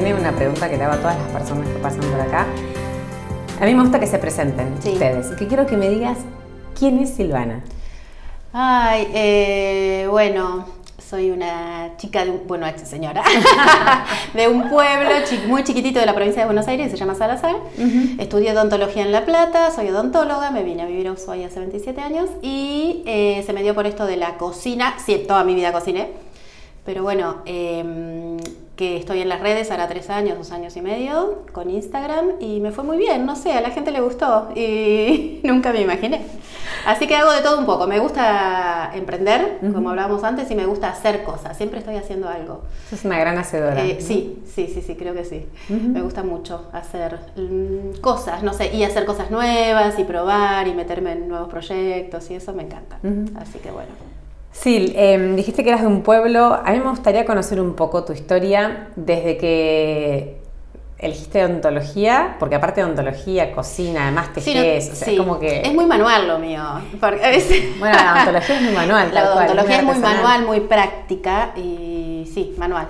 tiene una pregunta que le hago a todas las personas que pasan por acá. A mí me gusta que se presenten ustedes y que quiero que me digas quién es Silvana. Ay, eh, bueno, soy una chica de un, bueno, señora, de un pueblo muy chiquitito de la provincia de Buenos Aires, se llama Salazar. Estudié odontología en La Plata, soy odontóloga, me vine a vivir a Ushuaia hace 27 años y eh, se me dio por esto de la cocina, sí, toda mi vida cociné, pero bueno, eh, que estoy en las redes ahora tres años, dos años y medio, con Instagram y me fue muy bien, no sé, a la gente le gustó y nunca me imaginé. Así que hago de todo un poco, me gusta emprender, como hablábamos antes, y me gusta hacer cosas, siempre estoy haciendo algo. Es una gran hacedora. Eh, sí, sí, sí, sí, creo que sí. Me gusta mucho hacer mm, cosas, no sé, y hacer cosas nuevas y probar y meterme en nuevos proyectos y eso me encanta. Así que bueno. Sí, em, dijiste que eras de un pueblo. A mí me gustaría conocer un poco tu historia desde que elegiste odontología, porque aparte de odontología, cocina, además te sí, es como que... Es muy manual lo mío. Bueno, la odontología es muy manual. La odontología es muy manual, muy práctica y sí, manual.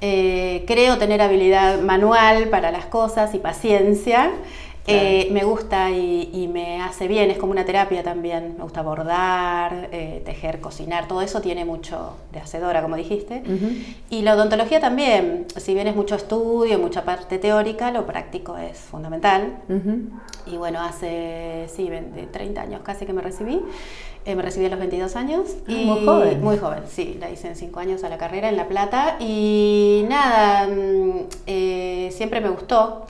Eh, creo tener habilidad manual para las cosas y paciencia. Eh, me gusta y, me hace bien, es como una terapia también. Me gusta bordar, eh, tejer, cocinar, todo eso tiene mucho de hacedora, como dijiste. Y la odontología también, si bien es mucho estudio, mucha parte teórica, lo práctico es fundamental. Y bueno, hace, sí, 30 años casi que me recibí. Eh, me recibí a los 22 años. Ah, y, muy joven. Muy joven, sí. La hice en 5 años a la carrera en La Plata. Y nada, mm, siempre me gustó.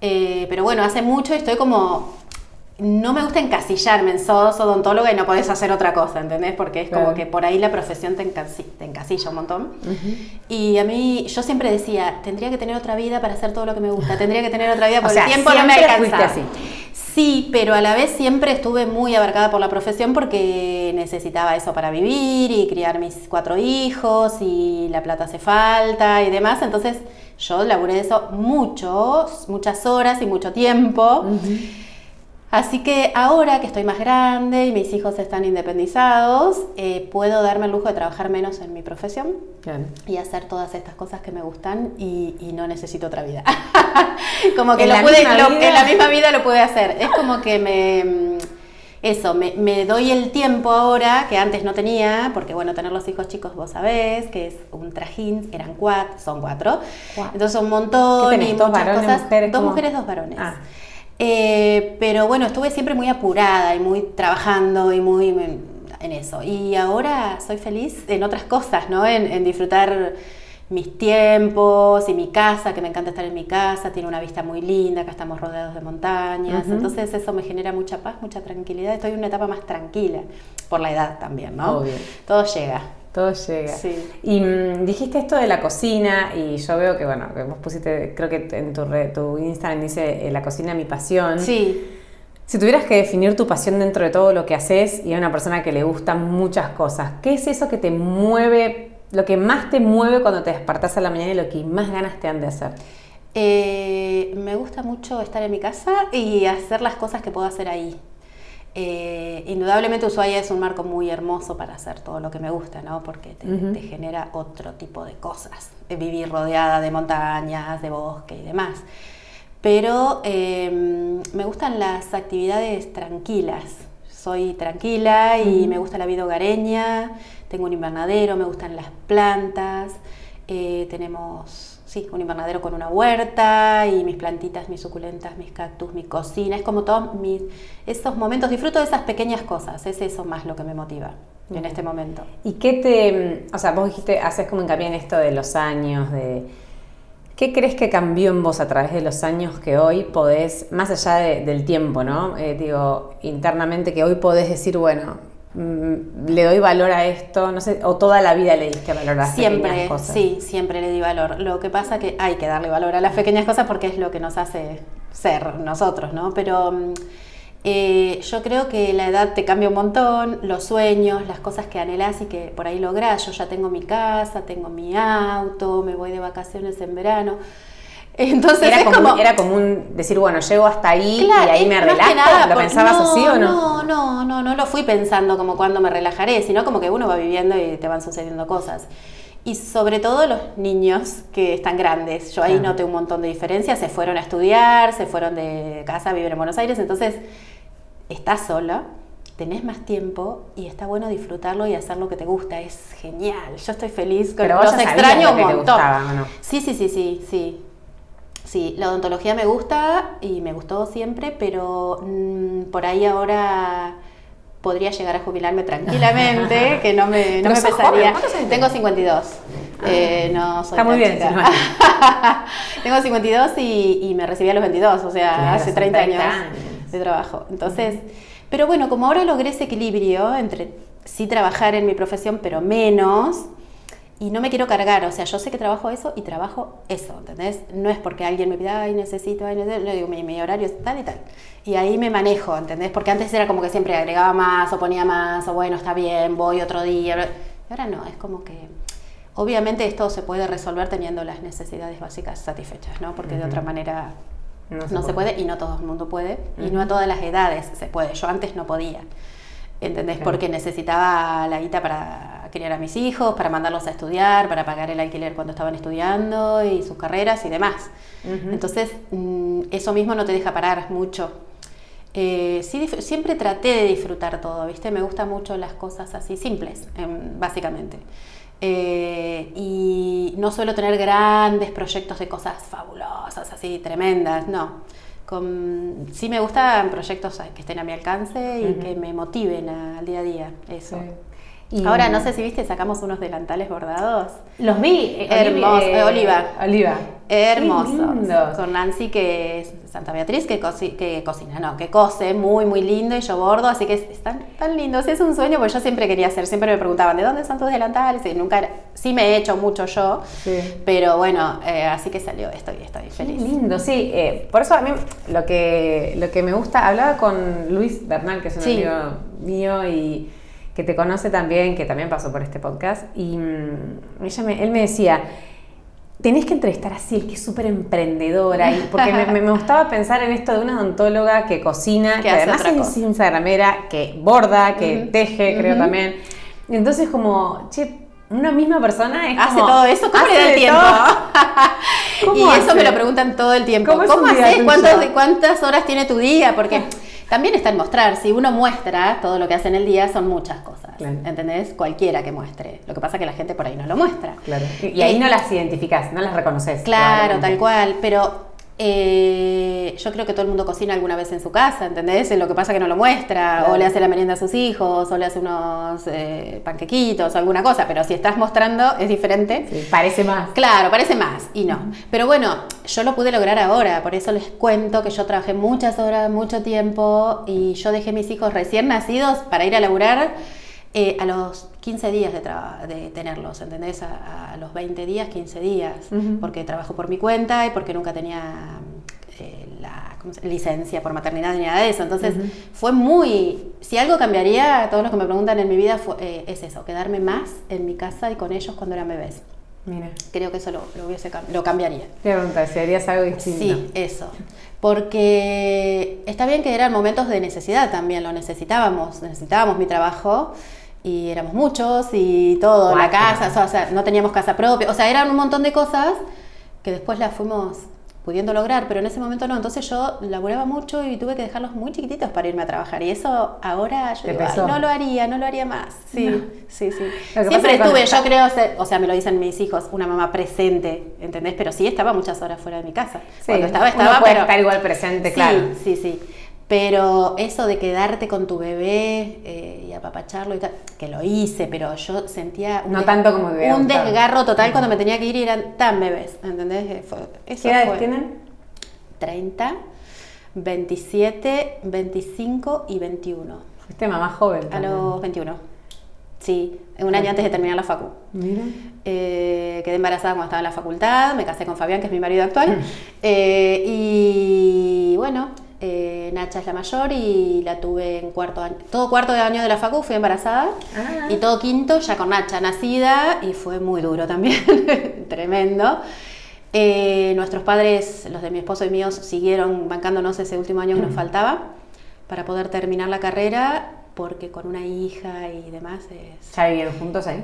Eh, pero bueno, hace mucho estoy como no me gusta encasillarme en sos odontóloga y no podés hacer otra cosa, ¿entendés? Porque es como que por ahí la profesión te, encasilla un montón. Y a mí, yo siempre decía, tendría que tener otra vida para hacer todo lo que me gusta, tendría que tener otra vida porque el tiempo no me alcanza. Así. Sí, pero a la vez siempre estuve muy abarcada por la profesión porque necesitaba eso para vivir y criar mis cuatro hijos y la plata hace falta y demás. Entonces yo laburé eso muchos, muchas horas y mucho tiempo. Así que ahora que estoy más grande y mis hijos están independizados, eh, puedo darme el lujo de trabajar menos en mi profesión y hacer todas estas cosas que me gustan y, no necesito otra vida. como que en, la en la misma vida lo pude hacer. Es como que me... Eso, me, doy el tiempo ahora que antes no tenía, porque bueno, tener los hijos chicos vos sabés, que es un trajín, eran cuatro, son cuatro. Entonces un montón y dos varones, Mujeres, dos mujeres, dos varones. Ah. Eh, pero bueno, estuve siempre muy apurada y muy trabajando y muy en eso. Y ahora soy feliz en otras cosas, ¿no? En, disfrutar mis tiempos y mi casa, que me encanta estar en mi casa, tiene una vista muy linda, acá estamos rodeados de montañas, entonces eso me genera mucha paz, mucha tranquilidad, estoy en una etapa más tranquila, por la edad también, ¿no? Todo llega. Todo llega. Sí. Y mm, dijiste esto de la cocina y yo veo que, bueno, que vos pusiste, creo que en tu, tu Instagram dice eh, la cocina mi pasión. Sí. Si tuvieras que definir tu pasión dentro de todo lo que haces y a una persona que le gustan muchas cosas, ¿qué es eso que te mueve, lo que más te mueve cuando te despertás a la mañana y lo que más ganas te dan de hacer? Eh, me gusta mucho estar en mi casa y hacer las cosas que puedo hacer ahí. Eh, indudablemente Ushuaia es un marco muy hermoso para hacer todo lo que me gusta, ¿no? Porque te, genera otro tipo de cosas, vivir rodeada de montañas, de bosque y demás. Pero em, me gustan las actividades tranquilas. Soy tranquila y me gusta la vida hogareña, tengo un invernadero, me gustan las plantas, eh, tenemos sí, un invernadero con una huerta y mis plantitas, mis suculentas, mis cactus, mi cocina. Es como todos mis, esos momentos, disfruto de esas pequeñas cosas. Es eso más lo que me motiva en este momento. ¿Y qué te, o sea, vos dijiste, haces como hincapié en esto de los años, de... ¿Qué crees que cambió en vos a través de los años que hoy podés, más allá del tiempo, ¿no? Eh, digo, internamente que hoy podés decir, bueno, Mm, le doy valor a esto, no sé, o toda la vida le diste valor a las siempre, cosas. Sí, siempre le di valor. Lo que pasa que hay que darle valor a las pequeñas cosas porque es lo que nos hace ser nosotros, ¿no? Pero mm, eh, yo creo que la edad te cambia un montón, los sueños, las cosas que anhelas y que por ahí lográs. Yo ya tengo mi casa, tengo mi auto, me voy de vacaciones en verano entonces era, como, era común decir, bueno, llego hasta ahí y ahí me relajo. ¿Lo pensabas así o no? No, no, no, no lo fui pensando como cuando me relajaré, sino como que uno va viviendo y te van sucediendo cosas. y sobre todo los niños que están grandes. Yo ahí Claro. noté un montón de diferencias, se fueron a estudiar, se fueron de casa a vivir en Buenos Aires, entonces estás sola, tenés más tiempo y está bueno disfrutarlo y hacer lo que te gusta, es genial. Yo estoy feliz, con Pero los extraño lo un que te montón. gustaba, ¿o no? Sí, sí, sí, sí, sí. Sí, la odontología me gusta y me gustó siempre, pero mm, por ahí ahora podría llegar a jubilarme tranquilamente, que no me, no me pesaría. joven, ¿cuántos años Tengo 52. Eh, no soy Está muy bien. Tengo 52 y, y me recibí a los 22, o sea, Claro, hace son 30, 30 años, años. de trabajo. Entonces, pero bueno, como ahora logré ese equilibrio entre sí trabajar en mi profesión, pero menos, y no me quiero cargar, o sea, yo sé que trabajo eso y trabajo eso, ¿entendés? No es porque alguien me pida, ay, necesito, ay, necesito, le digo, mi, mi horario es tal y tal. Y ahí me manejo, ¿entendés? Porque antes era como que siempre agregaba más o ponía más, o bueno, está bien, voy otro día. Y ahora no, es como que... Obviamente esto se puede resolver teniendo las necesidades básicas satisfechas, ¿no? Porque de otra manera No no se se, puede. puede. y no todo el mundo puede y no a todas las edades se puede. Yo antes no podía, ¿entendés? Claro. Porque necesitaba la guita para criar a mis hijos, para mandarlos a estudiar, para pagar el alquiler cuando estaban estudiando y sus carreras y demás. Entonces, mm, eso mismo no te deja parar mucho. Eh, sí, siempre traté de disfrutar todo, ¿viste? Me gustan mucho las cosas así simples, em, básicamente. Eh, y no suelo tener grandes proyectos de cosas fabulosas, así tremendas, no. Con, sí me gustan proyectos que estén a mi alcance y que me motiven a- al día a día, eso. Sí. Y- Ahora, no sé si viste, sacamos unos delantales bordados. Los vi. eh, Hermoso, Olivi- eh, Oliva. Oliva. Hermosos. Qué. Con Nancy, que es Santa Beatriz, que, cocina, no, que cose muy, muy lindo y yo bordo, así que es- están tan lindos. Es un sueño, porque yo siempre quería hacer, siempre me preguntaban, ¿de dónde son tus delantales? Y nunca, sí me he hecho mucho yo, Sí. pero bueno, eh, así que salió esto y estoy Qué feliz. lindo, sí. eh, por eso a mí lo que, lo que me gusta, hablaba con Luis Bernal, que es un Sí. amigo mío y que te conoce también, que también pasó por este podcast, y mm, ella me- él me decía, tenés que entrevistar a Sil, que es súper emprendedora, y porque me, me- me gustaba pensar en esto de una odontóloga que cocina, Que hace además es instagramera, que borda, que teje, creo también. Y entonces como, che, una misma persona es Hace como- todo eso, ¿cómo le da hace el tiempo? y ¿Cómo eso me hace? lo preguntan todo el tiempo. ¿Cómo ¿Cómo, haces? tuyo? ¿Cuántos- ¿Cuántas horas tiene tu día? Porque también está en mostrar. Si uno muestra todo lo que hace en el día, son muchas cosas. Claro. ¿Entendés? Cualquiera que muestre. Lo que pasa es que la gente por ahí no lo muestra. Claro. Y, y ahí no las identificás, no las reconoces. Claro, tal cual, pero eh, yo creo que todo el mundo cocina alguna vez en su casa, ¿entendés? Lo que pasa es que no lo muestra, Claro. o le hace la merienda a sus hijos, o le hace unos eh, panquequitos, o alguna cosa, pero si estás mostrando es diferente. Sí, parece más. Claro, parece más y no. Pero bueno, yo lo pude lograr ahora, por eso les cuento que yo trabajé muchas horas, mucho tiempo y yo dejé mis hijos recién nacidos para ir a laburar eh, a los 15 días de, tenerlos, ¿entendés? A, a los 20 días, 15 días, porque trabajo por mi cuenta y porque nunca tenía eh, la ¿cómo se- licencia por maternidad ni nada de eso. Entonces fue muy... Si algo cambiaría, todos los que me preguntan en mi vida fue, eh, es eso, quedarme más en mi casa y con ellos cuando eran bebés. Mira, Creo que eso lo, lo hubiese lo cambiaría. te voy a preguntar si harías algo distinto. Sí, eso. Porque está bien que eran momentos de necesidad también, lo necesitábamos, necesitábamos mi trabajo y éramos muchos y todo, la casa, o sea, no teníamos casa propia, o sea, eran un montón de cosas que después las fuimos pudiendo lograr, pero en ese momento no, entonces yo laburaba mucho y tuve que dejarlos muy chiquititos para irme a trabajar y eso ahora yo ¿Te digo, "Ay, no lo haría, no lo haría más. Sí, No. sí, sí. Siempre estuve, yo creo, o sea, me lo dicen mis hijos, una mamá presente, ¿entendés? Pero sí estaba muchas horas fuera de mi casa. Sí, Cuando estaba, uno estaba, puede pero... estar igual presente, sí, claro. Sí, sí. Pero eso de quedarte con tu bebé eh, y apapacharlo y tal, que lo hice, pero yo sentía un, No tanto como hubiera un desgarro total cuando me tenía que ir y eran tan bebés, ¿entendés? Eh, fue- eso ¿Qué edades tienen? 30, 27, 25 y 21. Fuiste mamá joven. A también. los 21. Sí, un año antes de terminar la facu. Mira. Eh, quedé embarazada cuando estaba en la facultad, me casé con Fabián, que es mi marido actual. Eh, y bueno, eh, Nacha es la mayor y la tuve en cuarto año. Todo cuarto de año de la facu fui embarazada. Ah. Y todo quinto ya con Nacha nacida y fue muy duro también, tremendo. Eh, nuestros padres, los de mi esposo y míos, siguieron bancándonos ese último año que nos faltaba para poder terminar la carrera, porque con una hija y demás es ¿Ya vivieron juntos ahí?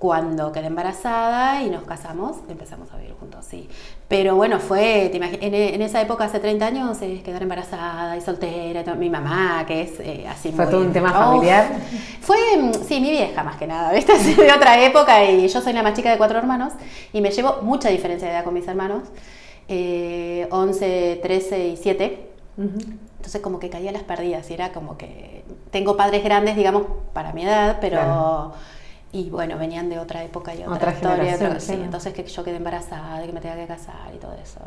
Cuando quedé embarazada y nos casamos, empezamos a vivir juntos, sí. Pero bueno, fue, te en, en esa época, hace 30 años, quedar embarazada y soltera, y mi mamá, que es eh, así ¿Fue muy- todo un tema Uf. familiar? Fue, mm, sí, mi vieja más que nada, ¿viste? Así de otra época y yo soy la más chica de cuatro hermanos y me llevo mucha diferencia de edad con mis hermanos, eh, 11, 13 y 7. Entonces como que caía las perdidas y era como que tengo padres grandes, digamos, para mi edad, pero... Claro. Y bueno, venían de otra época y otra, Otra historia. otra- sí, entonces que yo quedé embarazada, que me tenga que casar y todo eso.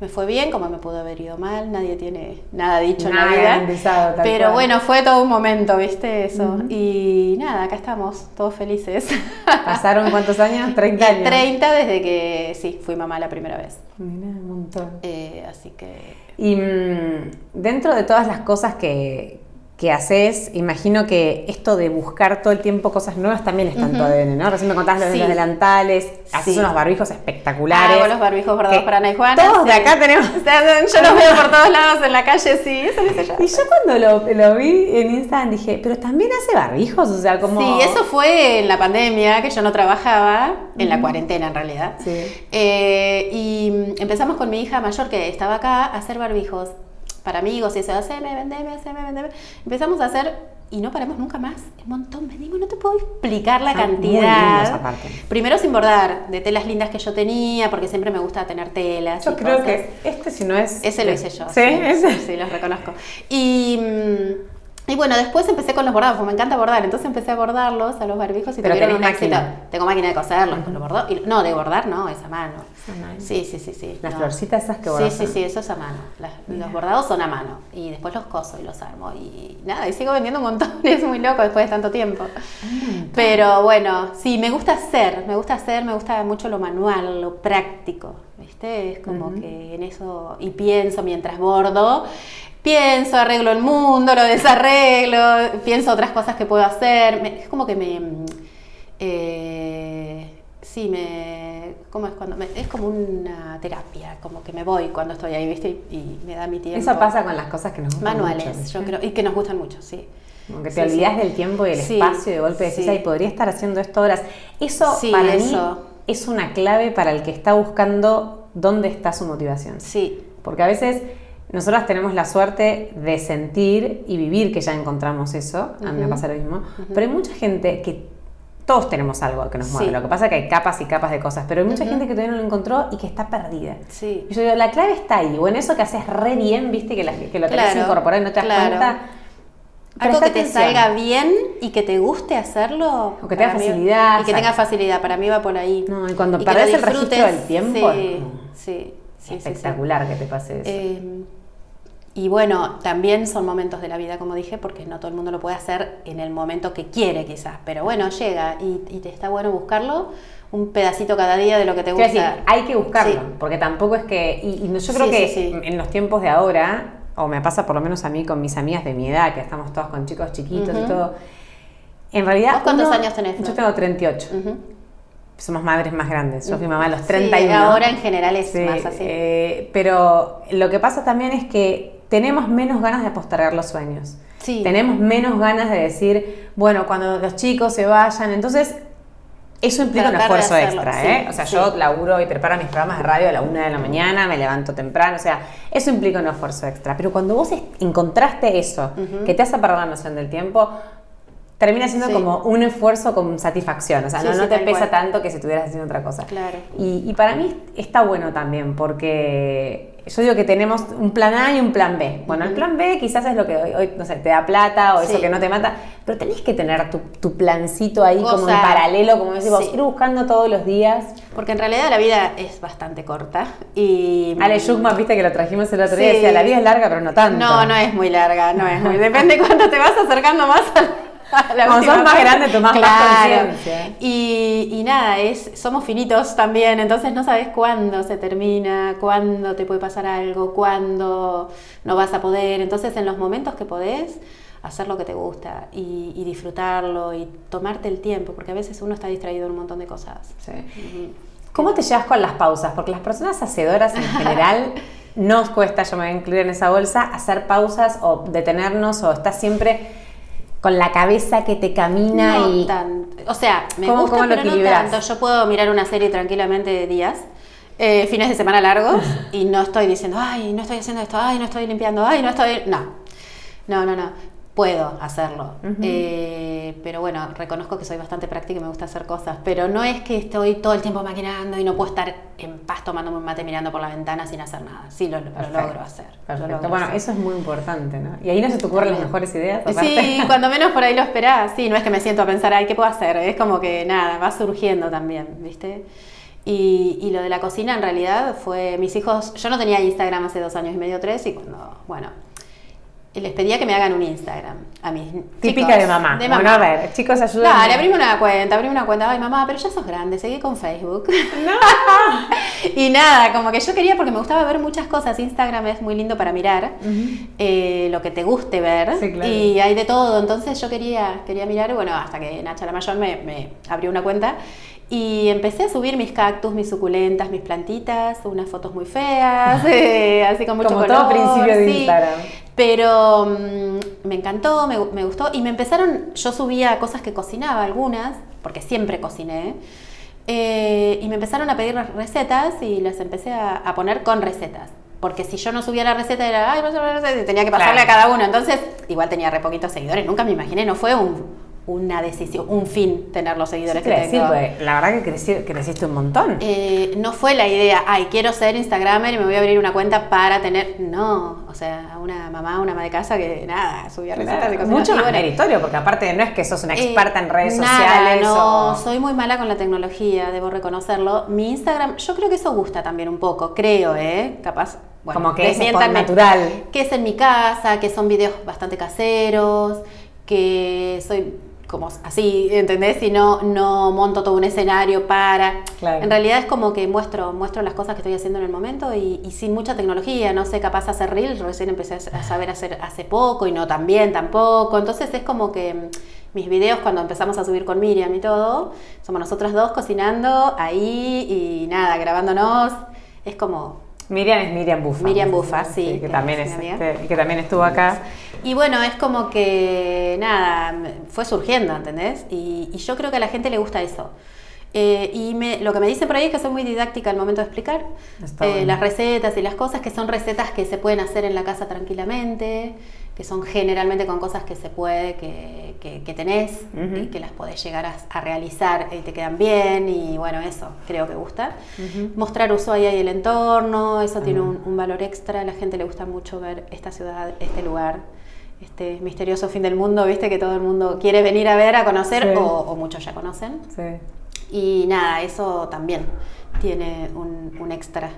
Me fue bien, como me pudo haber ido mal, nadie tiene nada dicho Nada en la vida. Pero cual. bueno, fue todo un momento, ¿viste? Eso. Y nada, acá estamos, todos felices. ¿Pasaron cuántos años? 30 años. 30 desde que, sí, fui mamá la primera vez. Un montón. Eh, así que... Y mm, dentro de todas las cosas que, que haces, imagino que esto de buscar todo el tiempo cosas nuevas también está en tu Ujú. ADN, ¿no? Recién me contabas lo de Sí. los delantales, haces Sí. unos barbijos espectaculares. Hago los barbijos bordados para Ana y Juana. Todos de acá tenemos. O sea, Yo los veo por todos lados en la calle, sí, eso dice yo. Y yo cuando lo, lo vi en Instagram dije, pero también hace barbijos, o sea, como... Sí, eso fue en la pandemia, que yo no trabajaba, en la cuarentena en realidad. Sí. Eh, y empezamos con mi hija mayor que estaba acá a hacer barbijos para amigos y eso, haceme, vendeme, haceme, vendeme. Empezamos a hacer y no paramos nunca más. Un montón, vendimos, no te puedo explicar la Son muy cantidad. lindos aparte. Primero sin bordar, de telas lindas que yo tenía, porque siempre me gusta tener telas. Yo creo cosas. que este si no es... Ese lo hice yo. ¿Sí? ¿Ese? sí, los reconozco. Y, mm, y bueno, después empecé con los bordados, porque me encanta bordar. Entonces empecé a bordarlos a los barbijos y Pero tuvieron un tenés éxito. máquina. Tengo máquina de coserlos, con los bordados. y- no, de bordar no, es a mano. Es a mano. Sí, sí, sí, sí. Las no. florcitas esas que Sí, bordas. sí, sí, eso es a mano. Las- los bordados son a mano. Y después los coso y los armo. Y nada, y sigo vendiendo un montón. Es muy loco después de tanto tiempo. Pero bueno, sí, me gusta hacer, me gusta hacer, me gusta mucho lo manual, lo práctico, ¿viste? Es como que en eso, y pienso mientras bordo, pienso, arreglo el mundo, lo desarreglo, pienso otras cosas que puedo hacer, me- es como que me... mm, eh, sí, me... ¿Cómo es cuando? me- es como una terapia, como que me voy cuando estoy ahí, ¿viste? Y, y me da mi tiempo. Eso pasa con las cosas que nos gustan Manuales, mucho, yo creo, y que nos gustan mucho, sí. Como que te Sí, olvidas sí. del tiempo y el Sí, espacio de golpe decís, ay, podría estar haciendo esto horas. Eso para eso. mí es una clave para el que está buscando dónde está su motivación. Sí, Porque a veces nosotras tenemos la suerte de sentir y vivir que ya encontramos eso, a mí me pasa lo mismo, pero hay mucha gente que todos tenemos algo que nos mueve, Sí. lo que pasa es que hay capas y capas de cosas, pero hay mucha gente que todavía no lo encontró y que está perdida. sí. Y yo digo, la clave está ahí, o en eso que haces re bien, viste, que, la- que lo tenés Claro, incorporado y no te das claro. cuenta. Algo que te salga bien y que te guste hacerlo. O que tenga mí- facilidad, Y que tenga facilidad, para mí va por ahí. No, y cuando que perdés el registro del tiempo, Sí, como sí, sí, sí, Espectacular que te pase eso. Eh, y bueno, también son momentos de la vida, como dije, porque no todo el mundo lo puede hacer en el momento que quiere quizás, pero bueno, llega y, y te está bueno buscarlo, un pedacito cada día de lo que te gusta. decir, hay que buscarlo, Sí. porque tampoco es que. Y, yo creo Sí, que sí, en los tiempos de ahora, o me pasa por lo menos a mí con mis amigas de mi edad, que estamos todas con chicos chiquitos y todo. En realidad. ¿Vos cuántos uno- años tenés? Yo tengo 38. Ujú. Somos madres más grandes. Yo fui mamá a los Sí, 31. ahora en general es Sí, más así. eh, pero lo que pasa también es que tenemos menos ganas de postergar los sueños. Sí. Tenemos menos ganas de decir, bueno, cuando los chicos se vayan, entonces eso implica un Tratar esfuerzo hacerlo, extra, sí, ¿eh? O sea, sí. yo laburo y preparo mis programas de radio a la una de la mañana, me levanto temprano, o sea, eso implica un esfuerzo extra. Pero cuando vos encontraste eso, que te hace perder la noción del tiempo, termina siendo Sí. como un esfuerzo con satisfacción, o sea, Sí, no, sí, te pesa tanto que si estuvieras haciendo otra cosa. Claro. Y, y para mí está bueno también, porque yo digo que tenemos un plan A y un plan B. Bueno, el plan B quizás es lo que hoy, hoy, no sé, te da plata o eso que no te mata, pero tenés que tener tu, tu plancito ahí O como sea, en paralelo, como decís vos, ir buscando todos los días. Porque en realidad la vida es bastante corta y... Ale Schuckman, viste que lo trajimos el otro día, decía, la vida es larga, pero no tanto. No, no es muy larga, no es muy... Depende cuánto te vas acercando más a Como sos más grande, tomás más Claro. conciencia. Y, y nada, es, somos finitos también, entonces no sabes cuándo se termina, cuándo te puede pasar algo, cuándo no vas a poder. Entonces en los momentos que podés, hacer lo que te gusta y, y disfrutarlo y tomarte el tiempo, porque a veces uno está distraído en un montón de cosas. Sí. ¿Cómo te llevas con las pausas? Porque las personas hacedoras en general nos cuesta, yo me voy a incluir en esa bolsa, hacer pausas o detenernos o estás siempre con la cabeza que te camina no y... tan- o sea, me ¿Cómo- gusta, cómo lo pero no tanto. Yo puedo mirar una serie tranquilamente días, eh, fines de semana largos, y no estoy diciendo, ay, no estoy haciendo esto, ay, no estoy limpiando, ay, no estoy... No, no, no, no. Puedo hacerlo. Eh, pero bueno, reconozco que soy bastante práctica y me gusta hacer cosas. Pero no es que estoy todo el tiempo maquinando y no puedo estar en paz tomándome un mate mirando por la ventana sin hacer nada. Sí, lo, logro hacer. lo logro Bueno, hacer. eso es muy importante, ¿no? Y ahí no se te ocurren las mejores ideas. aparte? Sí, cuando menos por ahí lo esperás. Sí, no es que me siento a pensar, ay, ¿qué puedo hacer? Es como que nada, va surgiendo también, ¿viste? Y, y lo de la cocina en realidad fue mis hijos. Yo no tenía Instagram hace dos años y medio, tres, y cuando, bueno, les pedía que me hagan un Instagram a mis Típica chicos, de mamá. De Bueno, a ver, chicos, ayúdenme. Dale, abrime una cuenta, abrime una cuenta. Ay, mamá, pero ya sos grande, seguí con Facebook. y nada, como que yo quería, porque me gustaba ver muchas cosas. Instagram es muy lindo para mirar eh, lo que te guste ver. Sí, claro. Y hay de todo. Entonces yo quería, quería mirar, bueno, hasta que Nacha la Mayor me, me abrió una cuenta. Y empecé a subir mis cactus, mis suculentas, mis plantitas, unas fotos muy feas, eh, así con mucho Como color. todo principio de sí. Instagram. Pero mm, me encantó, me, me gustó y me empezaron, yo subía cosas que cocinaba, algunas, porque siempre cociné, eh, y me empezaron a pedir recetas y las empecé a, a poner con recetas. Porque si yo no subía la receta era, ay, no sé la receta", y tenía que pasarle Claro. a cada uno. Entonces, igual tenía re poquitos seguidores, nunca me imaginé, no fue un- una decisión, un fin tener los seguidores Sí, que te decir, tengo. pues, la verdad que crecí- creciste un montón. Eh, no fue la idea, ay, quiero ser Instagramer y me voy a abrir una cuenta para tener. No, o sea, una mamá, una ama de casa que nada, subía recetas Claro, de cocina. mucho más bueno, meritorio, porque aparte no es que sos una eh, experta en redes nada, sociales. No, o- soy muy mala con la tecnología, debo reconocerlo. Mi Instagram, yo creo que eso gusta también un poco, creo, ¿eh? Capaz. Bueno, Como que es natural. Que es en mi casa, que son videos bastante caseros, que soy como así, ¿entendés? Y no, no monto todo un escenario para... Claro. En realidad es como que muestro, muestro las cosas que estoy haciendo en el momento y, y sin mucha tecnología, no sé, capaz de hacer reels, recién empecé a saber hacer hace poco y no tan bien tampoco, entonces es como que mm, mis videos cuando empezamos a subir con Miriam y todo, somos nosotras dos cocinando ahí y nada, grabándonos, es como Miriam es Miriam Bufa. Miriam Bufa, sí, que que también es este, que también estuvo acá. Y bueno, es como que nada, fue surgiendo, ¿entendés? Y, y yo creo que a la gente le gusta eso. Eh, y me- lo que me dicen por ahí es que soy muy didáctica al momento de explicar eh, las recetas y las cosas, que son recetas que se pueden hacer en la casa tranquilamente, que son generalmente con cosas que se puede, que, que- que tenés Ujú. y que las podés llegar a, a realizar y te quedan bien. Y bueno, eso creo que gusta. Mostrar Ushuaia y el entorno, eso tiene un, un valor extra. A la gente le gusta mucho ver esta ciudad, este lugar. Este misterioso fin del mundo, viste que todo el mundo quiere venir a ver, a conocer, Sí. o, o muchos ya conocen. Sí. Y nada, eso también tiene un, un extra,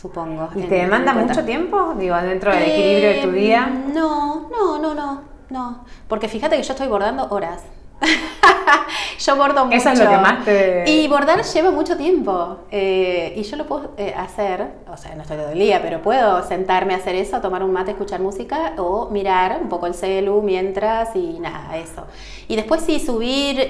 supongo. ¿Y te demanda mucho tiempo? Digo, dentro del equilibrio de tu Eh, día. No, no, no, no, no. Porque fíjate que yo estoy bordando horas. yo bordo mucho. Eso es lo que más te- Y bordar lleva mucho tiempo. Eh, y yo lo puedo eh, hacer, o sea, no estoy todo el día, pero puedo sentarme a hacer eso, tomar un mate, escuchar música o mirar un poco el celu mientras y nada, eso. Y después sí, subir...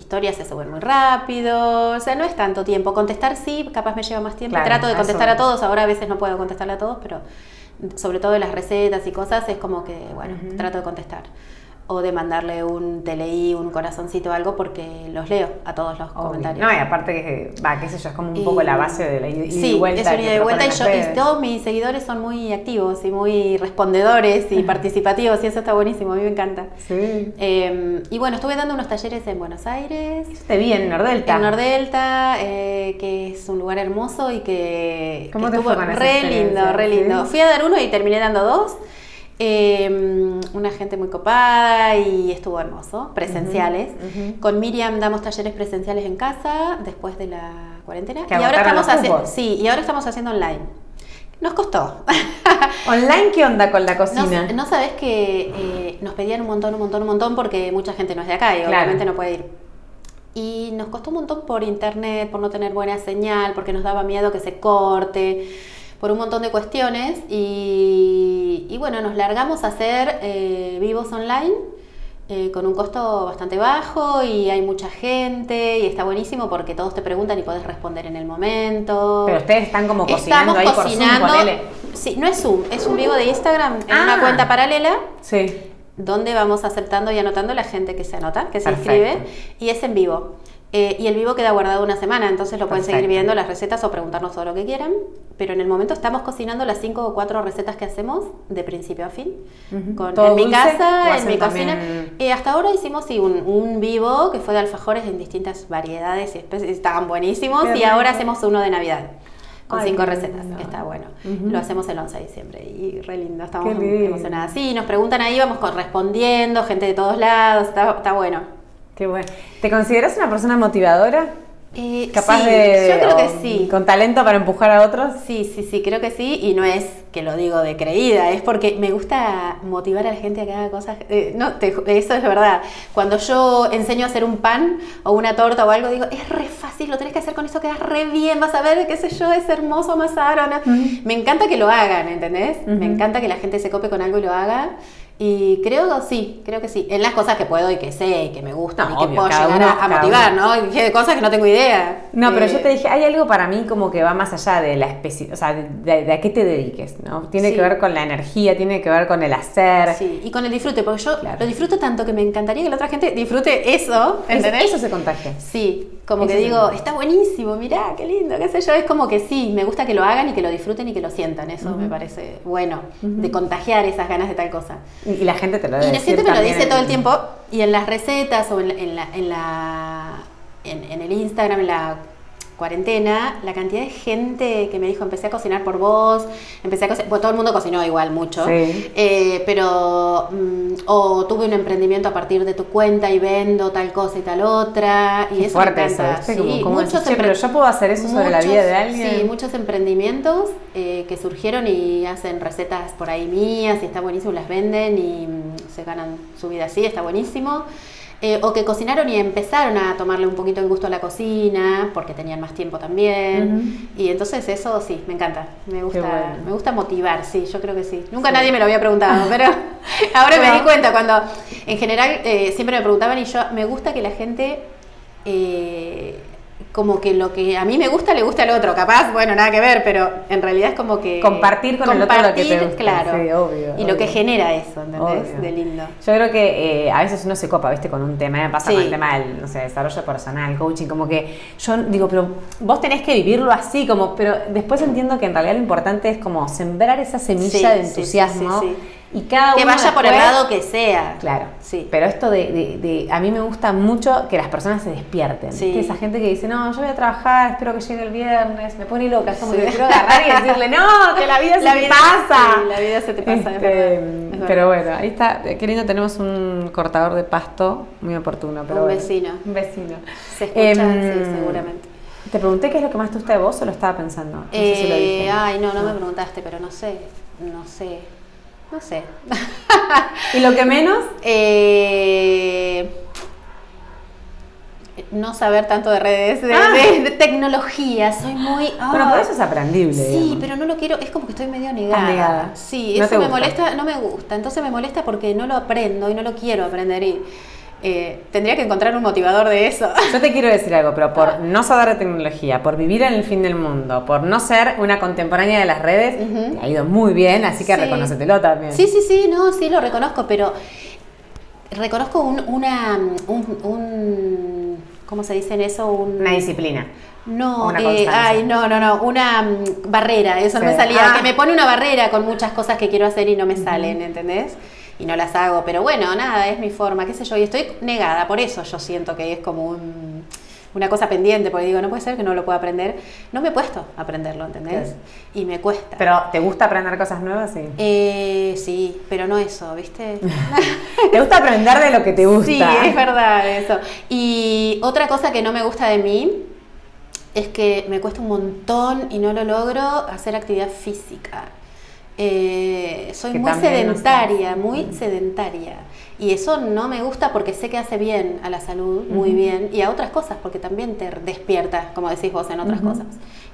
historias se suben muy rápido, o sea, no es tanto tiempo. Contestar sí, capaz me lleva más tiempo. Claro, Trato de contestar a todos, ahora a veces no puedo contestarle a todos, pero sobre todo de las recetas y cosas es como que, bueno, trato de contestar. O de mandarle un te leí, un corazoncito o algo, porque los leo a todos los Obvio. comentarios. No, y aparte que, va, qué sé yo, es como un Y- poco la base de la ida ida sí, y vuelta. es una ida y vuelta y, yo, y todos mis seguidores son muy activos y muy respondedores y participativos y eso está buenísimo, a mí me encanta. Sí. Eh, y bueno, estuve dando unos talleres en Buenos Aires, Te vi en Nordelta. en Nordelta, eh, que es un lugar hermoso y que, que ¿Cómo te estuvo fue con re lindo, re ¿Sí? lindo. Fui a dar uno y terminé dando dos. Eh, una gente muy copada y estuvo hermoso, presenciales. Con Miriam damos talleres presenciales en casa después de la cuarentena. Que y ahora estamos haciendo, sí, y ahora estamos haciendo online. Nos costó. ¿Online qué onda con la No, cocina? no sabes que eh, nos pedían un montón, un montón, un montón porque mucha gente no es de acá y Claro. obviamente no puede ir. Y nos costó un montón por internet, por no tener buena señal, porque nos daba miedo que se corte, por un montón de cuestiones. Y, y bueno, nos largamos a hacer eh, vivos online eh, con un costo bastante bajo y hay mucha gente y está buenísimo porque todos te preguntan y podés responder en el momento. Pero ustedes están como cocinando Estamos ahí cocinando. por Zoom, ponele. Sí, no es Zoom, es un vivo de Instagram en Ah. una cuenta paralela. Sí. donde vamos aceptando y anotando la gente que se anota, que se Perfecto. inscribe, y es en vivo. Eh, y el vivo queda guardado una semana, entonces lo pueden seguir Perfecto. viendo las recetas o preguntarnos todo lo que quieran. Pero en el momento estamos cocinando las cinco o cuatro recetas que hacemos de principio a fin. Con, ¿Todo en mi casa, en mi cocina. Eh, hasta ahora hicimos sí, un, un vivo que fue de alfajores en distintas variedades y especies, estaban buenísimos. Qué y ahora hacemos uno de Navidad con Ay, cinco recetas, que está bueno. Lo hacemos el 11 de diciembre y re lindo, estamos lindo. emocionadas. Sí, nos preguntan ahí, vamos correspondiendo, gente de todos lados, está, está bueno. Qué bueno. ¿Te consideras una persona motivadora? Eh, Capaz sí, de. Yo creo que o sí. Con talento para empujar a otros. Sí, sí, sí, creo que sí, y no es que lo digo de creída, es porque me gusta motivar a la gente a que haga cosas. eh, no, te eso es verdad. Cuando yo enseño a hacer un pan o una torta o algo, digo, es re fácil, lo tenés que hacer con esto, queda re bien, vas a ver, qué sé yo, es hermoso amasar no. Me encanta que lo hagan, ¿entendés? Me Ujú. encanta que la gente se cope con algo y lo haga. Y creo, sí, creo que sí. En las cosas que puedo y que sé y que me gustan No, y que obvio, puedo llegar uno- a, motivar, uno. ¿no? Y que de cosas que no tengo idea. No, pero Eh, yo te dije, hay algo para mí como que va más allá de la especie, o sea, de, de- de a qué te dediques, ¿no? Tiene Sí. que ver con la energía, tiene que ver con el hacer. Sí, y con el disfrute, porque yo Claro. lo disfruto tanto que me encantaría que la otra gente disfrute eso, Es- ¿entendés? Eso se contagia. Sí, como Eso que digo, está buenísimo, mirá, qué lindo, qué sé yo, es como que sí, me gusta que lo hagan y que lo disfruten y que lo sientan, eso me parece bueno, de contagiar esas ganas de tal cosa. Y, y la gente te lo Y debe la gente me lo dice todo el tiempo, y en las recetas o en la, en la, en, la- en- en el Instagram, en la cuarentena, la cantidad de gente que me dijo, empecé a cocinar por vos, empecé a cocinar, bueno, todo el mundo cocinó igual mucho, Sí. eh, pero, mm, o tuve un emprendimiento a partir de tu cuenta y vendo tal cosa y tal otra, y Qué eso fuerte me. Sí, Como- como muchos decís, "Che, pero yo puedo hacer eso sobre la vida de alguien". Sí, muchos emprendimientos eh, que surgieron y hacen recetas por ahí mías y está buenísimo, las venden y mm, se ganan su vida así, está buenísimo. Eh, o que cocinaron y empezaron a tomarle un poquito el gusto a la cocina porque tenían más tiempo también. Y entonces eso sí, me encanta. Me gusta, bueno. me gusta motivar, sí, yo creo que sí. Nunca nadie me lo había preguntado, pero ahora me di cuenta cuando en general eh, siempre me preguntaban y yo me gusta que la gente eh, como que lo que a mí me gusta le gusta al otro, capaz, bueno, nada que ver, pero en realidad es como que Compartir con el otro lo que te compartir, gusta, claro, sí, obvio, y lo que genera eso, ¿entendés? Obvio. De lindo. Yo creo que eh, a veces uno se copa, ¿viste? Con un tema, me pasa Sí. con el tema del, no sé, desarrollo personal, coaching, como que yo digo, pero vos tenés que vivirlo así, como, pero después entiendo que en realidad lo importante es como sembrar esa semilla Sí, de entusiasmo sí, sí, y cada Que uno vaya por el lado que sea. Claro, Sí. Pero esto de, de- de- a mí me gusta mucho que las personas se despierten. Sí. Esa gente que dice, no, yo voy a trabajar, espero que llegue el viernes, me pone loca. Es como Sí. que quiero agarrar y decirle, no, que la vida se La te vida- pasa. sí, la vida se te pasa, es Este, es verdad. pero bueno, ahí está. Qué lindo, tenemos un cortador de pasto muy oportuno. Pero Un bueno. vecino. Un vecino. Se escucha, Em, sí, seguramente. Te pregunté qué es lo que más te gusta de vos o lo estaba pensando. No sé si lo Eh, dije. ay, no, no me preguntaste, pero no sé, no sé, no sé. ¿Y lo que menos? Eh, no saber tanto de redes, de, Ah. de- de tecnología, soy muy... Bueno, ah. pero eso es aprendible. Sí, digamos. pero no lo quiero, es como que estoy medio negada. negada. Sí, No eso me gusta. molesta, no me gusta. Entonces me molesta porque no lo aprendo y no lo quiero aprender y eh, tendría que encontrar un motivador de eso. Yo te quiero decir algo, pero por no saber de tecnología, por vivir en el fin del mundo, por no ser una contemporánea de las redes, te ha ido muy bien, así que Sí. reconócetelo también. Sí, sí, sí, no, sí lo reconozco, pero reconozco un, una, un, un- ¿cómo se dice en eso? Un, Una disciplina. No, Una eh, ay, no, no, no, una mm, barrera, eso no me salía, Ah. que me pone una barrera con muchas cosas que quiero hacer y no me salen, ¿entendés? Y no las hago, pero bueno, nada, es mi forma, qué sé yo, y estoy negada, por eso yo siento que es como un- una cosa pendiente, porque digo, no puede ser que no lo pueda aprender, no me he puesto a aprenderlo, ¿entendés? Y me cuesta. Pero, ¿te gusta aprender cosas nuevas? Sí. Eh, sí, pero no eso, ¿viste? ¿Te gusta aprender de lo que te gusta? Sí, es verdad eso. Y otra cosa que no me gusta de mí es que me cuesta un montón y no lo logro hacer actividad física. Eh, soy muy no sedentaria, estás. muy sedentaria. Y eso no me gusta porque sé que hace bien a la salud, muy bien, y a otras cosas, porque también te despierta, como decís vos, en otras Ujú. cosas.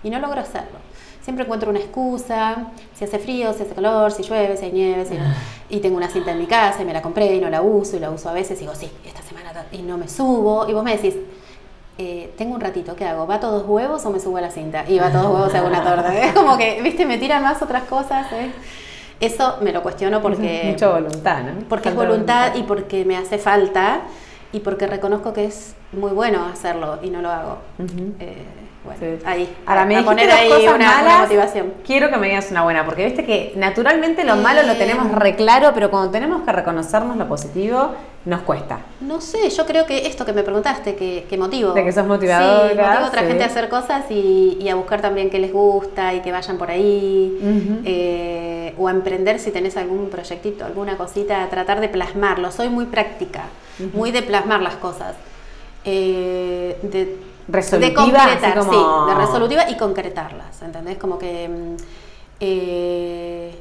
Y no logro hacerlo. Siempre encuentro una excusa, si hace frío, si hace calor, si llueve, si hay nieve, si no. y tengo una cinta en mi casa y me la compré y no la uso y la uso a veces y digo, sí, esta semana y no me subo. Y vos me decís, eh, tengo un ratito, ¿qué hago? ¿Va todos huevos o me subo a la cinta? Y va todos huevos hago una torta. Es como que, viste, me tiran más otras cosas. ¿eh? Eso me lo cuestiono porque... Mucha voluntad, ¿no? Porque es Falta voluntad y porque me hace falta y porque reconozco que es muy bueno hacerlo y no lo hago. Ujú. Eh, bueno, Sí. ahí. Ahora me a poner ahí cosas una, una malas. motivación. Quiero que me digas una buena, porque viste que naturalmente lo malo lo Eh. tenemos re claro, pero cuando tenemos que reconocernos lo positivo, nos cuesta. No sé, yo creo que esto que me preguntaste, que, que motivo. De que sos motivadora, Sí, motivo a otra sí. gente a hacer cosas y, y a buscar también qué les gusta y que vayan por ahí. Eh, o a emprender si tenés algún proyectito, alguna cosita, a tratar de plasmarlo. Soy muy práctica, muy de plasmar las cosas. Eh, de, Resolutiva, de concretar, como- sí, de resolutiva y concretarlas, ¿entendés? Como que mm, eh,